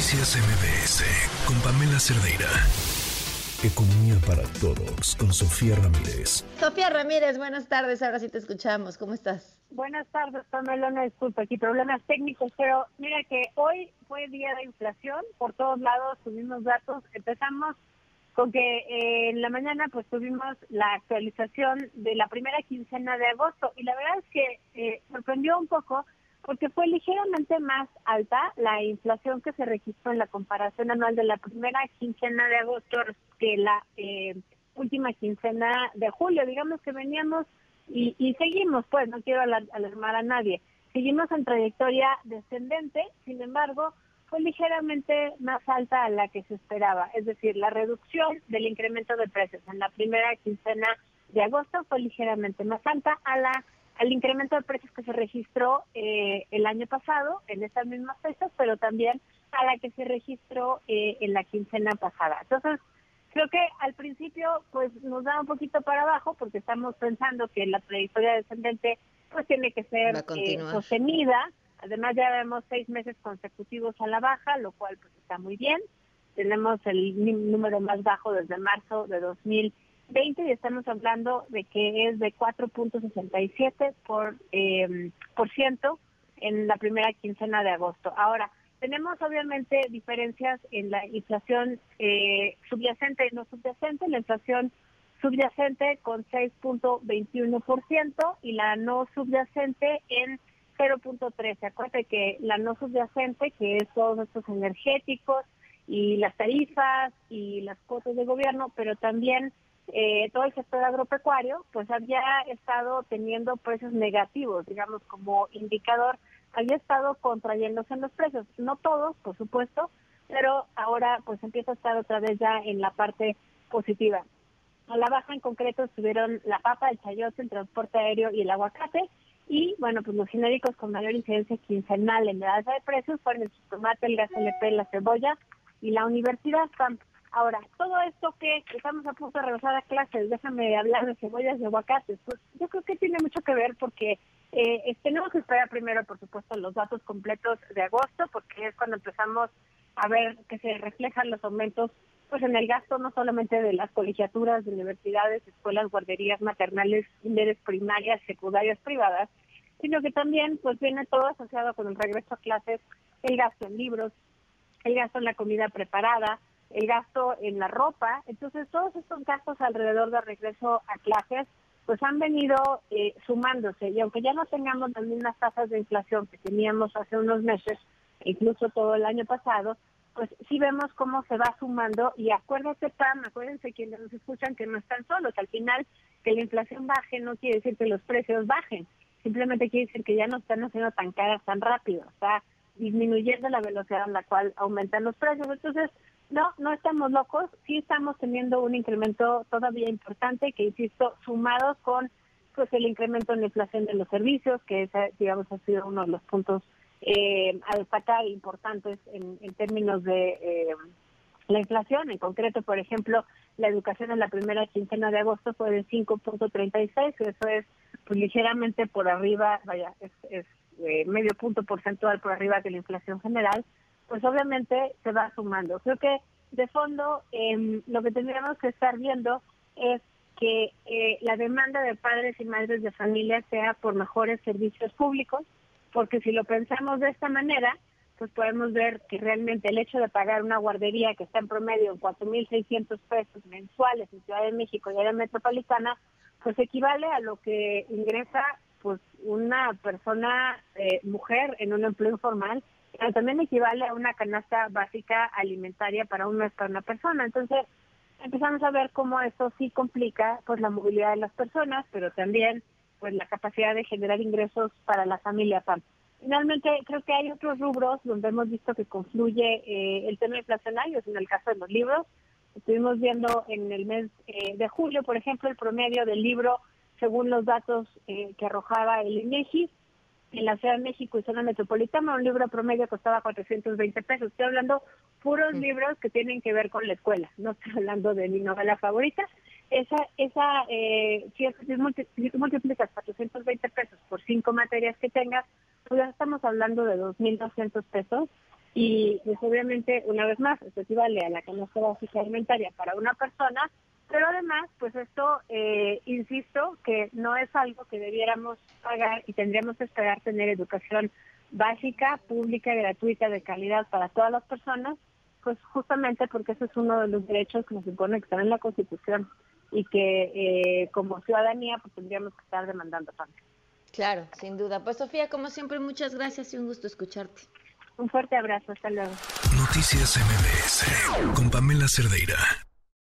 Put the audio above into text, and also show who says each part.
Speaker 1: Noticias MBS con Pamela Cerdeira. Economía para todos con Sofía Ramírez.
Speaker 2: Sofía Ramírez, buenas tardes. Ahora sí te escuchamos. ¿Cómo estás?
Speaker 3: Buenas tardes, Pamela. Una disculpa, aquí problemas técnicos, pero mira que hoy fue día de inflación. Por todos lados tuvimos datos. Empezamos con que eh, en la mañana pues tuvimos la actualización de la primera quincena de agosto y la verdad es que eh, sorprendió un poco porque fue ligeramente más alta la inflación que se registró en la comparación anual de la primera quincena de agosto que la eh, última quincena de julio. Digamos que veníamos y, y seguimos, pues, no quiero alarmar a nadie, seguimos en trayectoria descendente, sin embargo, fue ligeramente más alta a la que se esperaba, es decir, la reducción del incremento de precios en la primera quincena de agosto fue ligeramente más alta a la al incremento de precios que se registró eh, el año pasado en estas mismas fechas, pero también a la que se registró eh, en la quincena pasada. Entonces, creo que al principio pues nos da un poquito para abajo porque estamos pensando que la trayectoria descendente pues tiene que ser eh, sostenida. Además ya vemos seis meses consecutivos a la baja, lo cual pues está muy bien. Tenemos el número más bajo desde marzo de 2000 20 y estamos hablando de que es de 4.67 por eh, por ciento en la primera quincena de agosto. Ahora, tenemos obviamente diferencias en la inflación eh, subyacente y no subyacente. La inflación subyacente con 6.21% y la no subyacente en 0.13. Acuérdate que la no subyacente, que es todos estos energéticos y las tarifas y las cuotas de gobierno, pero también eh, todo el sector agropecuario pues había estado teniendo precios negativos, digamos, como indicador, había estado contrayéndose en los precios. No todos, por supuesto, pero ahora pues empieza a estar otra vez ya en la parte positiva. A la baja en concreto estuvieron la papa, el chayote, el transporte aéreo y el aguacate. Y bueno, pues los genéricos con mayor incidencia quincenal en la alza de precios fueron el tomate, el gas LP, la cebolla y la universidad. Ahora, todo esto que estamos a punto de regresar a clases, déjame hablar de cebollas y aguacates, pues yo creo que tiene mucho que ver porque eh, tenemos que esperar primero, por supuesto, los datos completos de agosto, porque es cuando empezamos a ver que se reflejan los aumentos pues en el gasto no solamente de las colegiaturas de universidades, escuelas, guarderías maternales, líderes primarias, secundarias privadas, sino que también pues viene todo asociado con el regreso a clases, el gasto en libros, el gasto en la comida preparada, el gasto en la ropa. Entonces, todos estos gastos alrededor del regreso a clases, pues han venido eh, sumándose. Y aunque ya no tengamos las mismas tasas de inflación que teníamos hace unos meses, incluso todo el año pasado, pues sí vemos cómo se va sumando. Y acuérdense, Pam, acuérdense quienes nos escuchan que no están solos. Al final, que la inflación baje no quiere decir que los precios bajen. Simplemente quiere decir que ya no están haciendo tan caras tan rápido. Está disminuyendo la velocidad en la cual aumentan los precios. Entonces, no, no estamos locos, sí estamos teniendo un incremento todavía importante que, insisto, sumados con pues el incremento en la inflación de los servicios, que digamos ha sido uno de los puntos eh, a destacar importantes en, términos de eh, la inflación. En concreto, por ejemplo, la educación en la primera quincena de agosto fue de 5.36, eso es pues, ligeramente por arriba, vaya, es, es eh, medio punto porcentual por arriba de la inflación general pues obviamente se va sumando. Creo que de fondo em, lo que tendríamos que estar viendo es que eh, la demanda de padres y madres de familia sea por mejores servicios públicos, porque si lo pensamos de esta manera, pues podemos ver que realmente el hecho de pagar una guardería que está en promedio en 4.600 pesos mensuales en Ciudad de México y área metropolitana, pues equivale a lo que ingresa pues una persona eh, mujer en un empleo informal pero también equivale a una canasta básica alimentaria para un mes para una persona. Entonces, empezamos a ver cómo eso sí complica pues la movilidad de las personas, pero también pues la capacidad de generar ingresos para la familia Finalmente, creo que hay otros rubros donde hemos visto que confluye eh, el tema inflacionario, en el caso de los libros. Estuvimos viendo en el mes eh, de julio, por ejemplo, el promedio del libro, según los datos eh, que arrojaba el INEGI, en la Ciudad de México y zona metropolitana, un libro promedio costaba 420 pesos. Estoy hablando puros mm. libros que tienen que ver con la escuela, no estoy hablando de mi novela favorita. Esa, esa eh, si, si multiplicas 420 pesos por cinco materias que tengas, pues ya estamos hablando de 2.200 pesos. y pues obviamente una vez más esto equivale a la canasta básica alimentaria para una persona, pero además pues esto, eh, insisto, que no es algo que debiéramos pagar y tendríamos que esperar tener educación básica, pública, gratuita, de calidad para todas las personas, pues justamente porque ese es uno de los derechos que nos supone que están en la Constitución y que eh, como ciudadanía pues tendríamos que estar demandando también.
Speaker 2: Claro, sin duda. Pues Sofía, como siempre, muchas gracias y un gusto escucharte.
Speaker 3: Un fuerte abrazo, hasta luego.
Speaker 1: Noticias MBS con Pamela Cerdeira.